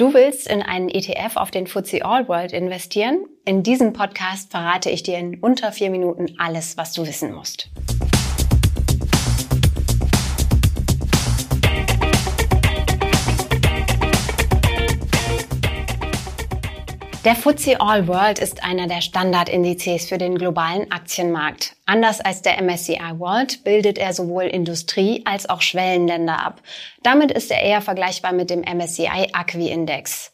Du willst in einen ETF auf den FTSE All World investieren? In diesem Podcast verrate ich dir in unter vier Minuten alles, was du wissen musst. Der FTSE All World ist einer der Standardindizes für den globalen Aktienmarkt. Anders als der MSCI World bildet er sowohl Industrie- als auch Schwellenländer ab. Damit ist er eher vergleichbar mit dem MSCI Acqui Index.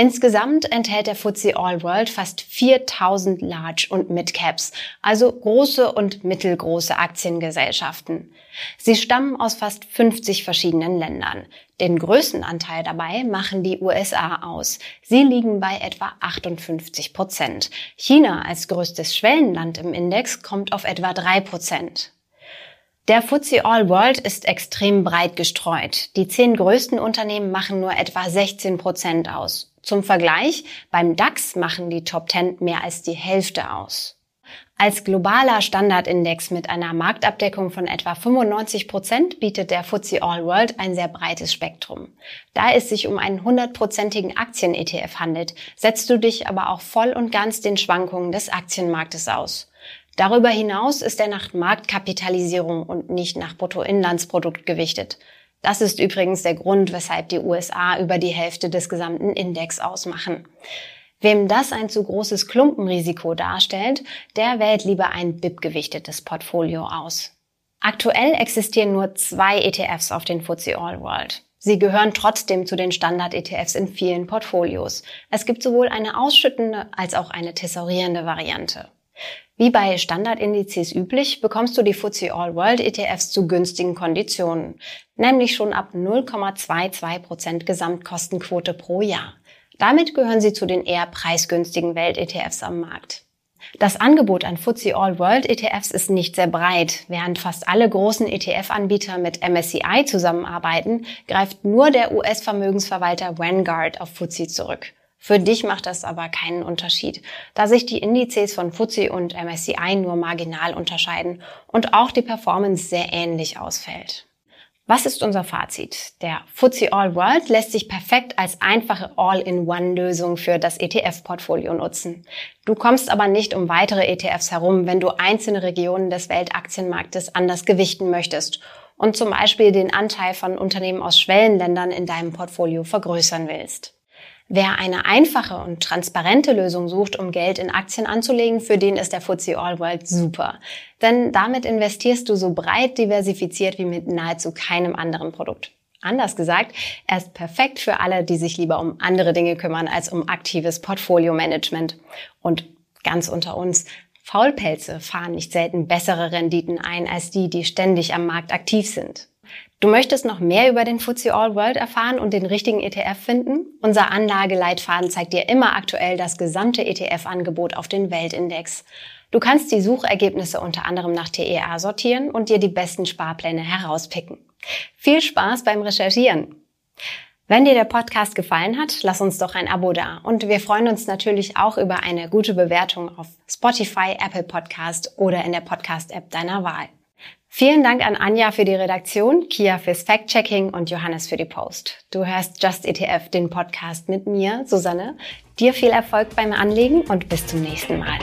Insgesamt enthält der FTSE All World fast 4000 Large- und Mid-Caps, also große und mittelgroße Aktiengesellschaften. Sie stammen aus fast 50 verschiedenen Ländern. Den größten Anteil dabei machen die USA aus. Sie liegen bei etwa 58 Prozent. China als größtes Schwellenland im Index kommt auf etwa 3 Prozent. Der FTSE All World ist extrem breit gestreut. Die zehn größten Unternehmen machen nur etwa 16 Prozent aus. Zum Vergleich, beim DAX machen die Top 10 mehr als die Hälfte aus. Als globaler Standardindex mit einer Marktabdeckung von etwa 95 Prozent bietet der FTSE All World ein sehr breites Spektrum. Da es sich um einen hundertprozentigen Aktien-ETF handelt, setzt du dich aber auch voll und ganz den Schwankungen des Aktienmarktes aus. Darüber hinaus ist er nach Marktkapitalisierung und nicht nach Bruttoinlandsprodukt gewichtet. Das ist übrigens der Grund, weshalb die USA über die Hälfte des gesamten Index ausmachen. Wem das ein zu großes Klumpenrisiko darstellt, der wählt lieber ein BIP-gewichtetes Portfolio aus. Aktuell existieren nur zwei ETFs auf den FTSE All World. Sie gehören trotzdem zu den Standard-ETFs in vielen Portfolios. Es gibt sowohl eine ausschüttende als auch eine tesorierende Variante. Wie bei Standardindizes üblich, bekommst du die FTSE All World ETFs zu günstigen Konditionen, nämlich schon ab 0,22% Gesamtkostenquote pro Jahr. Damit gehören sie zu den eher preisgünstigen Welt-ETFs am Markt. Das Angebot an FTSE All World ETFs ist nicht sehr breit. Während fast alle großen ETF-Anbieter mit MSCI zusammenarbeiten, greift nur der US-Vermögensverwalter Vanguard auf FTSE zurück. Für dich macht das aber keinen Unterschied, da sich die Indizes von FTSE und MSCI nur marginal unterscheiden und auch die Performance sehr ähnlich ausfällt. Was ist unser Fazit? Der FTSE All World lässt sich perfekt als einfache All-in-One-Lösung für das ETF-Portfolio nutzen. Du kommst aber nicht um weitere ETFs herum, wenn du einzelne Regionen des Weltaktienmarktes anders gewichten möchtest und zum Beispiel den Anteil von Unternehmen aus Schwellenländern in deinem Portfolio vergrößern willst. Wer eine einfache und transparente Lösung sucht, um Geld in Aktien anzulegen, für den ist der FTSE All World super. Denn damit investierst du so breit diversifiziert wie mit nahezu keinem anderen Produkt. Anders gesagt, er ist perfekt für alle, die sich lieber um andere Dinge kümmern als um aktives Portfolio-Management. Und ganz unter uns, Faulpelze fahren nicht selten bessere Renditen ein als die, die ständig am Markt aktiv sind. Du möchtest noch mehr über den FTSE All World erfahren und den richtigen ETF finden? Unser Anlageleitfaden zeigt dir immer aktuell das gesamte ETF-Angebot auf den Weltindex. Du kannst die Suchergebnisse unter anderem nach TEA sortieren und dir die besten Sparpläne herauspicken. Viel Spaß beim Recherchieren! Wenn dir der Podcast gefallen hat, lass uns doch ein Abo da. Und wir freuen uns natürlich auch über eine gute Bewertung auf Spotify, Apple Podcast oder in der Podcast-App deiner Wahl. Vielen Dank an Anja für die Redaktion, Kia fürs Fact-Checking und Johannes für die Post. Du hörst Just ETF, den Podcast mit mir, Susanne. Dir viel Erfolg beim Anlegen und bis zum nächsten Mal.